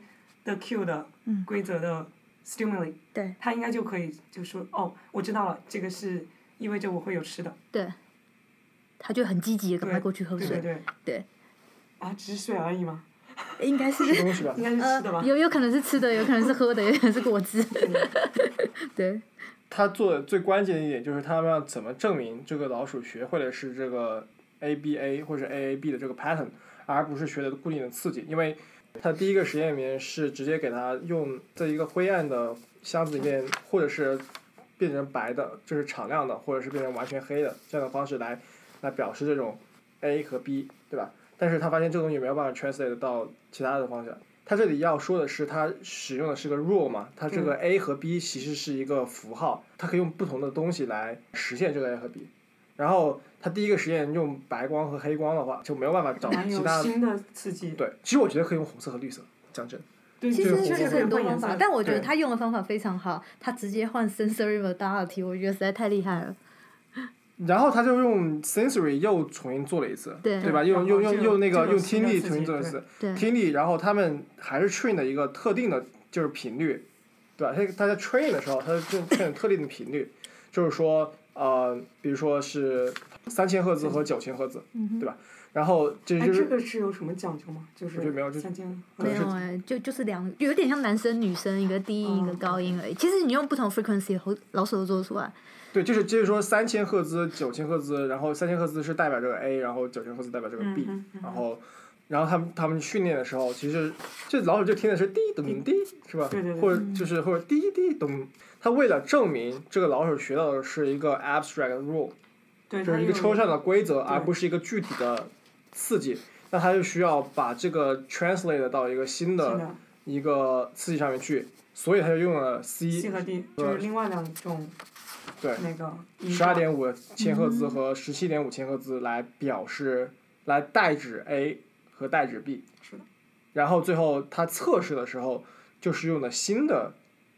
A: 的 Q 的
F: 嗯
A: 规则的 stimuli，
F: 对
A: 他应该就可以就说哦，我知道了，这个是意味着我会有吃的，
F: 对，他就很积极的赶快
A: 对
F: 过去喝水。
A: 对对啊，只是水而已嘛，
F: 应该是
A: 应。该是
F: 呃
A: 吃的吧？
F: 有有可能是吃的，有可能是喝的，有可能是果汁。对，
B: 他做的最关键的一点就是他们要怎么证明这个老鼠学会的是这个 ABA 或者 AAB 的这个 pattern，而不是学的固定的刺激。因为他第一个实验里面是直接给他用在一个灰暗的箱子里面，或者是变成白的，就是敞亮的，或者是变成完全黑的这样的方式来来表示这种 A 和 B，对吧？但是他发现这个东西没有办法 translate 到其他的方向。他这里要说的是，他使用的是个 rule 嘛，它这个 A 和 B 其实是一个符号，它可以用不同的东西来实现这个 A 和 B。然后他第一个实验用白光和黑光的话，就没有办法找其他。
A: 新的刺激。
B: 对，其实我觉得可以用红色和绿色，讲真。
F: 其实
B: 这个
F: 其实很多方法，但我觉得他用的方法非常好，他直接换 sensory modality，我觉得实在太厉害了。
B: 然后他就用 sensory 又重新做了一次，
F: 对
B: 吧？用用用用那个用听力重新做一次，听力，然后他们还是 train 的一个特定的，就是频率，对吧？他他在 train 的时候，他就 train 特定的频率，就是说呃，比如说是三千赫兹和九千赫兹，对吧？然后这
A: 哎，
B: 就是
A: 这个是有什么讲究吗？就是
B: 没有就
A: 三千
F: 没有哎、就就是两，有点像男生女生，一个低音一个
A: 嗯
F: 高音而已。其实你用不同 frequency，猴老鼠都做得出来。
B: 对，就是就是说三千赫兹、九千赫兹，然后三千赫兹是代表这个 A，然后九千赫兹代表这个 B，、
A: 嗯嗯
B: 然后，然后他们他们训练的时候，其实这老鼠就听的是滴咚滴，是吧？
A: 对对对
B: 或者就是或者滴滴咚，他为了证明这个老鼠学到的是一个 abstract rule，
A: 对，
B: 就是一个抽象的规则，而不是一个具体的刺激，那他就需要把这个 translate 到一个新
A: 新
B: 的
A: 的
B: 一个刺激上面去，所以他就用了
A: C，C 和 D，就是另外两种
B: 对，
A: 那个
B: 十二点五千赫兹和十七点五千赫兹来表示，来代指 A 和代指 B。
A: 是的。
B: 然后最后他测试的时候，就是用的新的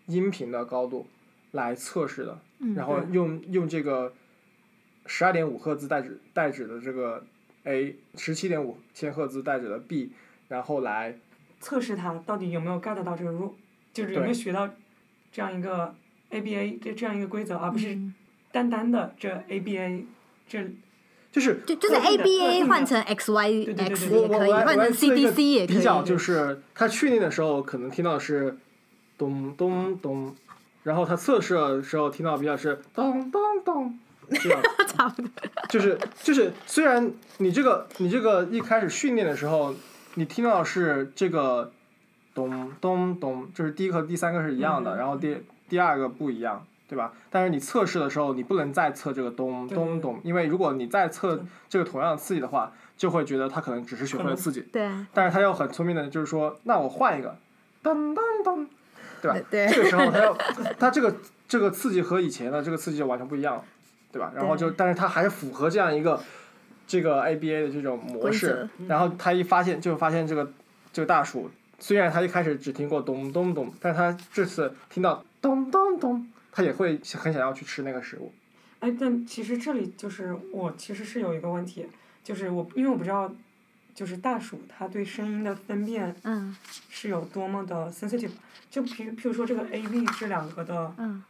B: 音频的高度来测试的，
F: 嗯
B: 然后用用这个十二点五赫兹代指代指的这个 A，十七点五千赫兹代指的 B，然后来
A: 测试它到底有没有 get 到这个 rule，就是有没有学到这样一个 ABA 这这样一个规则，而不是
F: 嗯。
A: 单单的这 ABA 这
B: 就是
F: 就就是
A: 特定的特
F: ABA 换成 XY
A: 对对对
F: X
A: 对
F: 也可以，
B: 我我来
F: 换成
B: 我来做一个
F: CDC 也可以。
B: 比较就是他训练的时候可能听到的是咚咚咚，然后他测试的时候听到比较是咚咚咚，这样
F: 差不多。
B: 就是就是虽然你这个你这个一开始训练的时候，你听到是这个咚咚咚，就是第一个和第三个是一样的，
A: 嗯
B: 然后第第二个不一样。对吧？但是你测试的时候，你不能再测这个咚咚咚，因为如果你再测这个同样的刺激的话，就会觉得他可能只是学会了刺激。
F: 对
B: 但是他又很聪明的，就是说，那我换一个，噔噔噔，对吧？
F: 对
B: 这个时候他要，他这个这个刺激和以前的这个刺激就完全不一样了，对吧？然后就但是他还是符合这样一个这个 ABA 的这种模式，然后他一发现就发现这个这个大鼠，虽然他一开始只听过咚咚咚，但是他这次听到咚咚咚，他也会很想要去吃那个食物。
A: 哎，但其实这里就是我其实是有一个问题，就是我因为我不知道，就是大鼠它对声音的分辨
F: 嗯。
A: 是有多么的 sensitive，就譬譬如说这个 A B 这两个的
F: 嗯，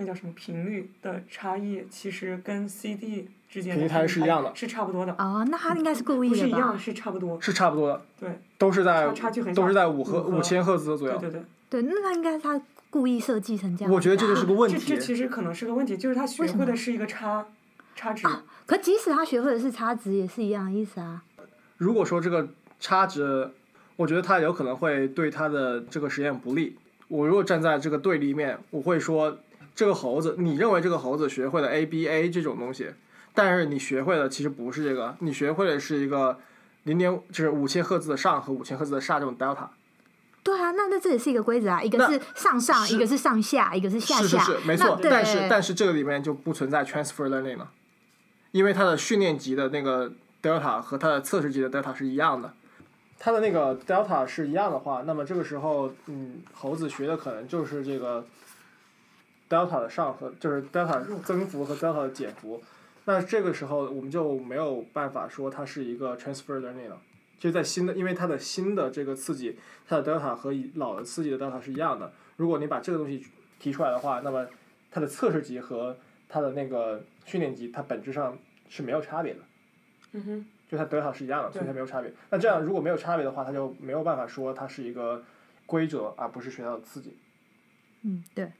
A: 那叫什么频率的差异，其实跟 C D 之间的
B: 频率差异是一样的
A: 是差不多的，
F: 哦，那他应该是故意的吧
A: 不是一样，？是差不多，
B: 是差不多的，
A: 对
B: 都是在
A: 差差距很小
B: 都是在五赫
A: 五和
B: 五千赫兹左右。
A: 对对对。
F: 对，那他应该是他故意设计成这样。
B: 我觉得这就是个问
A: 这这。其实可能是个问题，就是他学会的是一个差差值，
F: 可即使他学会的是差值，也是一样的意思啊。
B: 如果说这个差值，我觉得它有可能会对他的这个实验不利。我如果站在这个对立面，我会说，这个猴子，你认为这个猴子学会了 ABA 这种东西，但是你学会的其实不是这个，你学会的是一个零点就是五千赫兹的上和五千赫兹的下这种 delta。
F: 对啊，那那这也是一个规则啊，一个是上上，一个是上下，一个是下下。
B: 是是是，没错。但是但是这个里面就不存在 transfer learning 了，因为它的训练级的那个 delta 和它的测试级的 delta 是一样的。它的那个 delta 是一样的话，那么这个时候，嗯，猴子学的可能就是这个 delta 的上和就是 delta 增幅和 delta 的减幅。那这个时候我们就没有办法说它是一个 transfer learning 了，就在新的，因为它的新的这个刺激，它的 delta 和老的刺激的 delta 是一样的。如果你把这个东西提出来的话，那么它的测试级和它的那个训练级，它本质上是没有差别的，
A: 嗯哼，
B: 就它 delta 是一样的，所以它没有差别。那这样如果没有差别的话，它就没有办法说它是一个规则，而不是学到的刺激。
F: 嗯，对。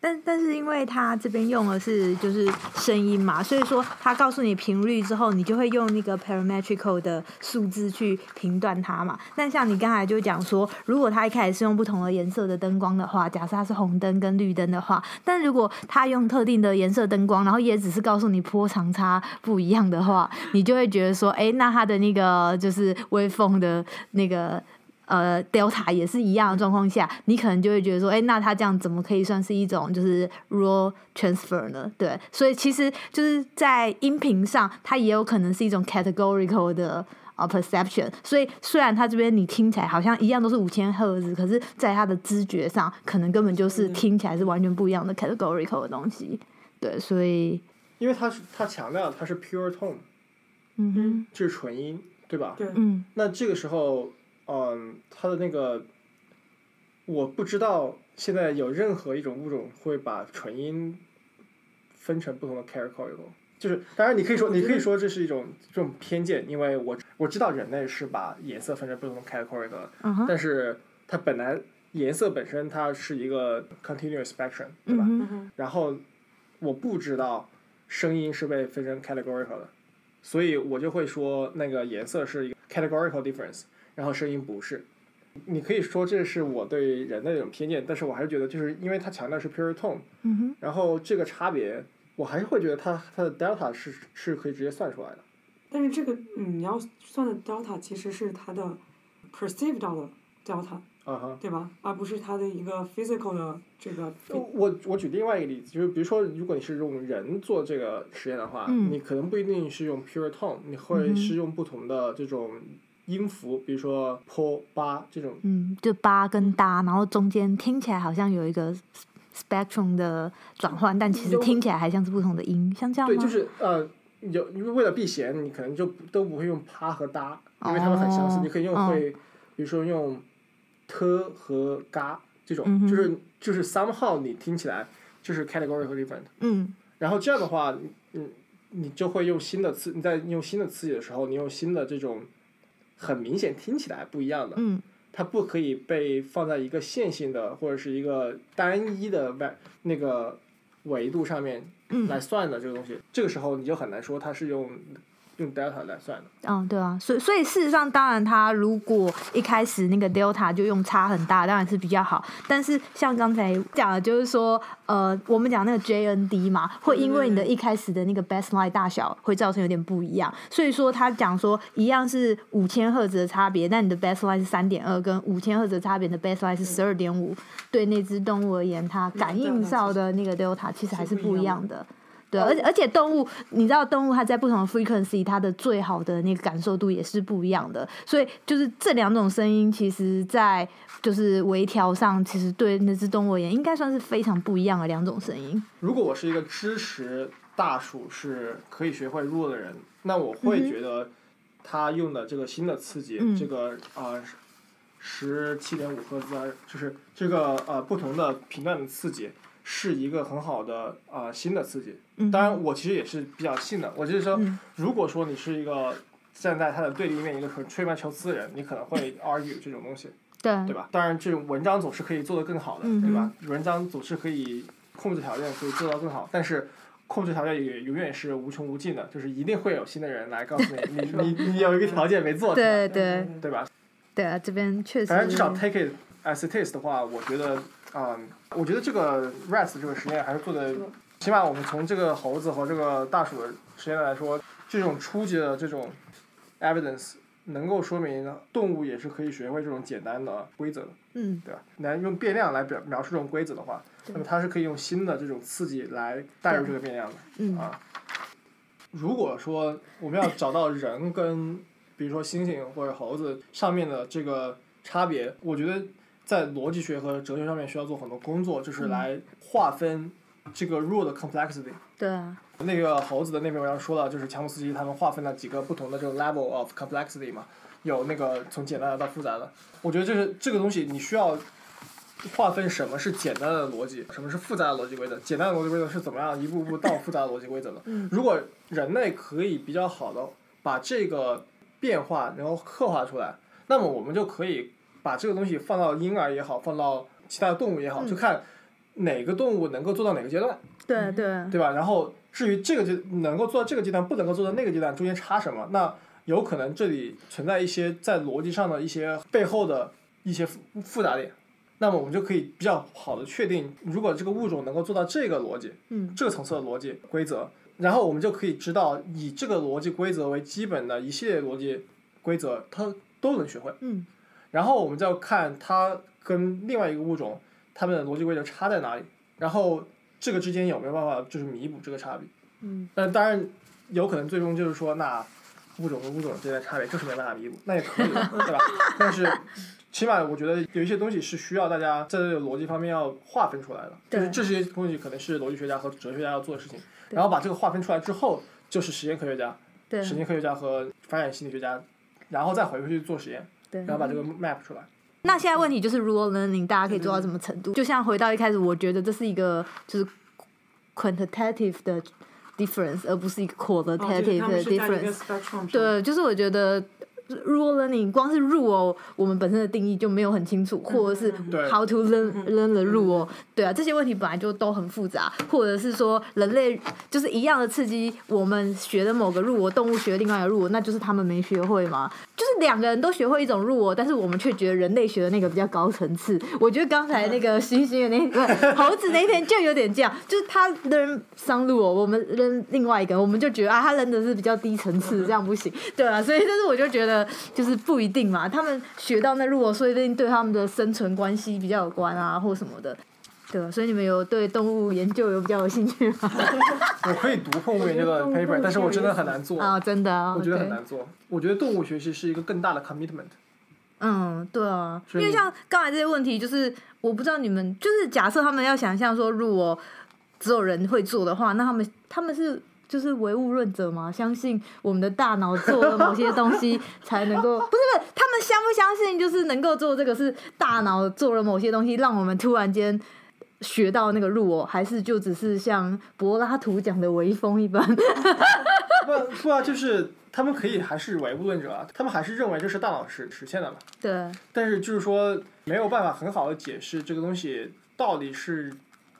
F: 但但是因为他这边用的是就是声音嘛，所以说他告诉你频率之后，你就会用那个 parametrical 的数字去评断它嘛。但像你刚才就讲说，如果他一开始是用不同的颜色的灯光的话，假设它是红灯跟绿灯的话，但如果他用特定的颜色灯光，然后也只是告诉你波长差不一样的话，你就会觉得说，哎，那它的那个就是微风的那个。呃，delta 也是一样的状况下，你可能就会觉得说，哎，那它这样怎么可以算是一种就是 raw transfer 呢？对，所以其实就是在音频上，它也有可能是一种 categorical 的呃 perception。所以虽然它这边你听起来好像一样都是五千赫兹，可是在它的知觉上，可能根本就是
A: 嗯
F: 听起来是完全不一样的 categorical 的东西。对，所以
B: 因为它是它强调它是 pure tone，
F: 嗯哼，
B: 就是纯音，对吧？
A: 对，
F: 嗯
B: 那这个时候，嗯，它的那个，我不知道现在有任何一种物种会把纯音分成不同的 character，就是当然你可以说你可以说这是一种这种偏见，因为我我知道人类是把颜色分成不同的 category 的，
F: 嗯哼，
B: 但是它本来颜色本身它是一个 continuous spectrum，对吧？然后我不知道声音是被分成 categorical 的，所以我就会说那个颜色是一个 categorical difference，然后声音不是。你可以说这是我对人的一种偏见，但是我还是觉得就是因为它强调是 pure tone，
F: 嗯哼，
B: 然后这个差别，我还是会觉得它它的 delta 是是可以直接算出来的。
A: 但是这个嗯你要算的 delta 其实是它的 perceived 到的 delta，
B: 啊哈。
A: 对吧？而不是它的一个 physical 的这个。
B: 我我举另外一个例子，就是比如说，如果你是用人做这个实验的话，
F: 嗯
B: 你可能不一定是用 pure tone，你会是用不同的这种音符，比如说 po 八这种。
F: 嗯，就八跟哒，然后中间听起来好像有一个 spectrum 的转换，但其实听起来还像是不同的音，像这样吗？
B: 对，就是呃，有因为为了避嫌，你可能就都不会用趴和哒，因为它们很相似，
F: 哦
B: 你可以用
F: 嗯
B: 会，比如说用特和嘎这种，就是就是 somehow 你听起来就是 categorical different。
F: 嗯
B: 然后这样的话，嗯，你就会用新的刺，你在用新的刺激的时候，你用新的这种很明显听起来不一样的，
F: 嗯
B: 它不可以被放在一个线性的或者是一个单一的外那个维度上面
F: 嗯
B: 来算的这个东西。这个时候你就很难说它是用用 delta 来算的。
F: 嗯，对啊，所以所以事实上，当然它如果一开始那个 delta 就用差很大，当然是比较好。但是像刚才讲的，就是说，呃，我们讲那个 JND 嘛，会因为你的一开始的那个 baseline 大小会造成有点不一样。所以说他讲说，一样是五千赫兹的差别，但你的 baseline 是三点二，跟五千赫兹的差别，你的 baseline 是十二点五，对那只动物而言，它感应到的那个 delta 其实还是不一样的。对，而且而且动物，你知道动物它在不同的 frequency，它的最好的那个感受度也是不一样的。所以就是这两种声音，其实在就是微调上，其实对那只动物而言，应该算是非常不一样的两种声音。
B: 如果我是一个支持大鼠是可以学会弱的人，那我会觉得他用的这个新的刺激，
F: 嗯
B: 这个啊十七点五赫兹啊，就是这个呃不同的频段的刺激，是一个很好的啊、新的刺激。
F: 嗯，
B: 当然，我其实也是比较信的。我就是说，
F: 嗯
B: 如果说你是一个站在他的对立面，一个吹毛求疵的人，你可能会 argue 这种东西，
F: 对
B: 对吧？当然，这种文章总是可以做得更好的，
F: 嗯
B: 对吧？文章总是可以控制条件可以做到更好，但是控制条件也永远是无穷无尽的，就是一定会有新的人来告诉你，你你你有一个条件没做出来，
F: 对对
B: 对吧？
F: 对啊，这边确实，
B: 反正至少 take it as it is 的话，我觉得，嗯，我觉得这个 rest 这个实验还是做的，起码我们从这个猴子和这个大鼠的实验来说，这种初级的这种 evidence 能够说明动物也是可以学会这种简单的规则的，
F: 嗯
B: 对吧？来用变量来表描述这种规则的话，那么它是可以用新的这种刺激来带入这个变量的。
F: 嗯
B: 啊，如果说我们要找到人跟比如说猩猩或者猴子上面的这个差别，我觉得在逻辑学和哲学上面需要做很多工作，就是来划分这个 rule 的 complexity。
F: 对啊，
B: 那个猴子的那篇文章说了，就是乔姆斯基他们划分了几个不同的这种 level of complexity 嘛，有那个从简单的到复杂的。我觉得就是这个东西，你需要划分什么是简单的逻辑，什么是复杂的逻辑规则。简单的逻辑规则是怎么样一步步到复杂的逻辑规则的。
F: 嗯
B: 如果人类可以比较好的把这个变化然后刻画出来，那么我们就可以把这个东西放到婴儿也好，放到其他的动物也好，就看哪个动物能够做到哪个阶段。
F: 对对
B: 对吧？然后至于这个阶能够做到这个阶段，不能够做到那个阶段，中间差什么？那有可能这里存在一些在逻辑上的一些背后的一些复复杂点。那么我们就可以比较好的确定，如果这个物种能够做到这个逻辑，
F: 嗯
B: 这个层次的逻辑规则，然后我们就可以知道以这个逻辑规则为基本的一系列逻辑规则，它都能学会。
F: 嗯
B: 然后我们再要看它跟另外一个物种它们的逻辑规则差在哪里，然后这个之间有没有办法就是弥补这个差别。
F: 嗯
B: 但当然有可能最终就是说，那物种和物种之间的差别就是没办法弥补，那也可以，对吧？但是起码我觉得有一些东西是需要大家在这个逻辑方面要划分出来的，就是这些东西可能是逻辑学家和哲学家要做的事情，然后把这个划分出来之后，就是实验科学家、
F: 对
B: 实验科学家和发展心理学家，然后再回去做实验，
F: 对
B: 然后把这个 map 出来。
F: 那现在问题就是 rule learning 大家可以做到什么程度？就像回到一开始，我觉得这是一个就是 quantitative 的 difference，而不是一个 qualitative 的 difference。对，就是我觉得 rule learning 光是 rule 我们本身的定义就没有很清楚，或者是 how to learn learn the rule，对啊，这些问题本来就都很复杂，或者是说人类就是一样的刺激，我们学的某个 rule，动物学另外一个 rule，那就是他们没学会嘛？就是两个人都学会一种 rule，但是我们却觉得人类学的那个比较高层次。我觉得刚才那个星星的那个猴子那一篇就有点这样，就是他 learn some rule，我们 learn 另外一个，我们就觉得啊，他 learn 的是比较低层次，这样不行，对啊，所以但是我就觉得就是不一定嘛，他们学到那 rule，说不定对他们的生存关系比较有关啊，或什么的。对啊，所以你们有对动物研究有比较有兴趣吗？
B: 我可以读动物研究的 paper，但是我真的很难做，
F: 啊，真的啊，
B: 我觉得很难做。我觉得动物学习是一个更大的 commitment。
F: 嗯，对啊，因为像刚才这些问题，就是我不知道你们，就是假设他们要想象说，如果只有人会做的话，那他们他们是就是唯物论者嘛？相信我们的大脑做了某些东西 才能够，不是不是，他们相不相信就是能够做这个是大脑做了某些东西，让我们突然间。学到那个路哦，还是就只是像柏拉图讲的微风一般？
B: 不不啊，就是他们可以还是唯物论者啊，他们还是认为这是大脑实实现的嘛。
F: 对，
B: 但是就是说没有办法很好的解释这个东西到底是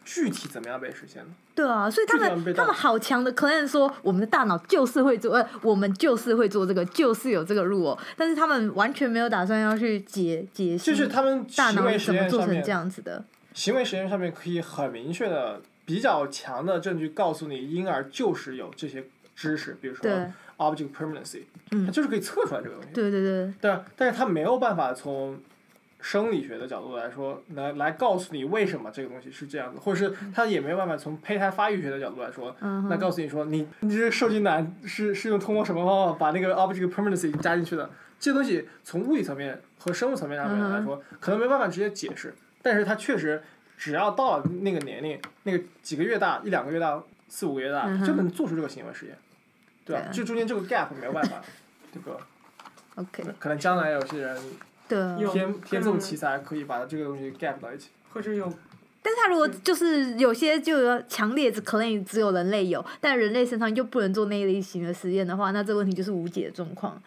B: 具体怎么样被实现的。
F: 对啊，所以他们他们好强的 claim 说我们的大脑就是会做，呃，我们就是会做这个，就是有这个路哦，但是他们完全没有打算要去解解析，
B: 就是他们
F: 大脑
B: 为
F: 怎么做成这样子的。
B: 行为实验上面可以很明确的、比较强的证据告诉你，婴儿就是有这些知识，比如说 object permanency，
F: 嗯
B: 它就是可以测出来这个东西。
F: 对对对，
B: 对啊，但是它没有办法从生理学的角度来说，来来告诉你为什么这个东西是这样子，或者是他也没有办法从胚胎发育学的角度来说，那告诉你说你你这个受精卵是是用通过什么方法把那个 object permanency 加进去的，这东西从物理层面和生物层面上面来说，可能没办法直接解释，但是它确实只要到了那个年龄，那个几个月大，一两个月大，四五个月大，
F: 嗯
B: 就能做出这个行为实验，对吧？
F: 对
B: 这中间这个 gap 没有办法，这个
F: OK，
B: 可能将来有些人
F: 对
B: 天天纵
A: 嗯
B: 奇才，可以把这个东西 gap 到一起。
A: 或者有
F: 但是他如果就是有些就有强烈的 claim 只有人类有，但人类身上就不能做那一类型的实验的话，那这个问题就是无解的状况。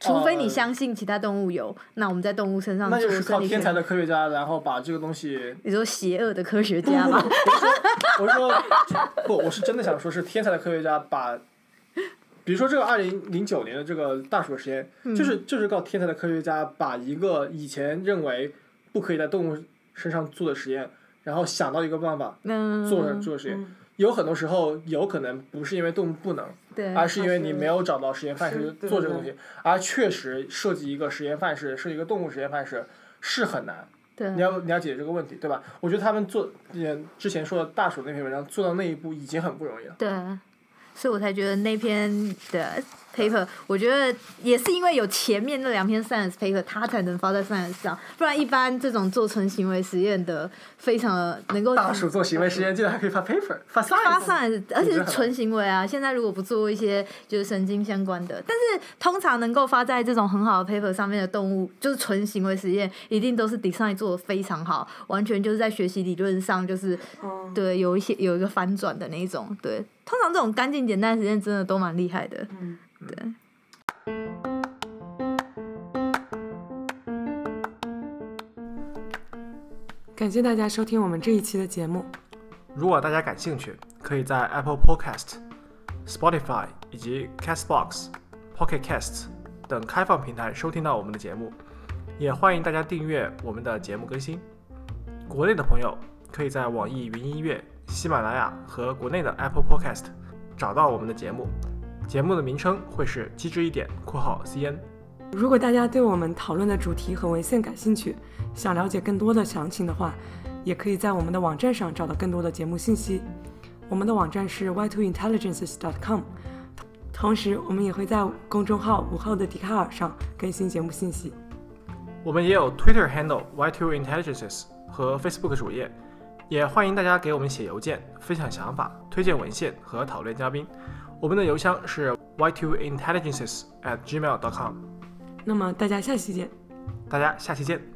F: 除非你相信其他动物有，那我们在动物身上
B: 那就是靠。天才的科学家，然后把这个东西
F: 你说邪恶的科学 家吗？
B: 我是说，不，我是真的想说，是天才的科学家把，比如说这个二零零九年的这个大鼠实验，
F: 嗯
B: 就是就是靠天才的科学家把一个以前认为不可以在动物身上做的实验，然后想到一个办法
F: 嗯，
B: 做成做实验。有很多时候有可能不是因为动物不能，而是因为你没有找到实验范式做这个东西，而确实设计一个实验范式，设计一个动物实验范式是很难。你要你要解决这个问题，对吧？我觉得他们做也之前说的大鼠那篇文章做到那一步已经很不容易了。
F: 对，所以我才觉得那篇的 paper，我觉得也是因为有前面那两篇 science paper，它才能发在 science 上，不然一般这种做纯行为实验的，非常的能够
B: 大鼠做行为实验，竟然还可以发 paper，发 science，
F: 发 science，而且是纯行为啊。现在如果不做一些就是神经相关的，但是通常能够发在这种很好的 paper 上面的动物，就是纯行为实验，一定都是 design 做的非常好，完全就是在学习理论上就是
A: 嗯，
F: 对有一些有一个反转的那一种。对，通常这种干净简单的实验真的都蛮厉害的。
A: 嗯，
F: 对。
A: 感谢大家收听我们这一期的节目。
E: 如果大家感兴趣，可以在 Apple Podcast、Spotify 以及 Castbox、Pocket Casts 等开放平台收听到我们的节目。也欢迎大家订阅我们的节目更新。国内的朋友可以在网易云音乐、喜马拉雅和国内的 Apple Podcast 找到我们的节目。节目的名称会是“机智一点（括号 CN）”。
A: 如果大家对我们讨论的主题和文献感兴趣，想了解更多的详情的话，也可以在我们的网站上找到更多的节目信息。我们的网站是 y2intelligences.com，同时我们也会在公众号“午后的笛卡尔”上更新节目信息。
E: 我们也有 Twitter handle Y2 Intelligences 和 Facebook 主页，也欢迎大家给我们写邮件，分享想法、推荐文献和讨论嘉宾。我们的邮箱是 y2intelligences at gmail.com。
A: 那么大家下期见。
E: 大家下期见。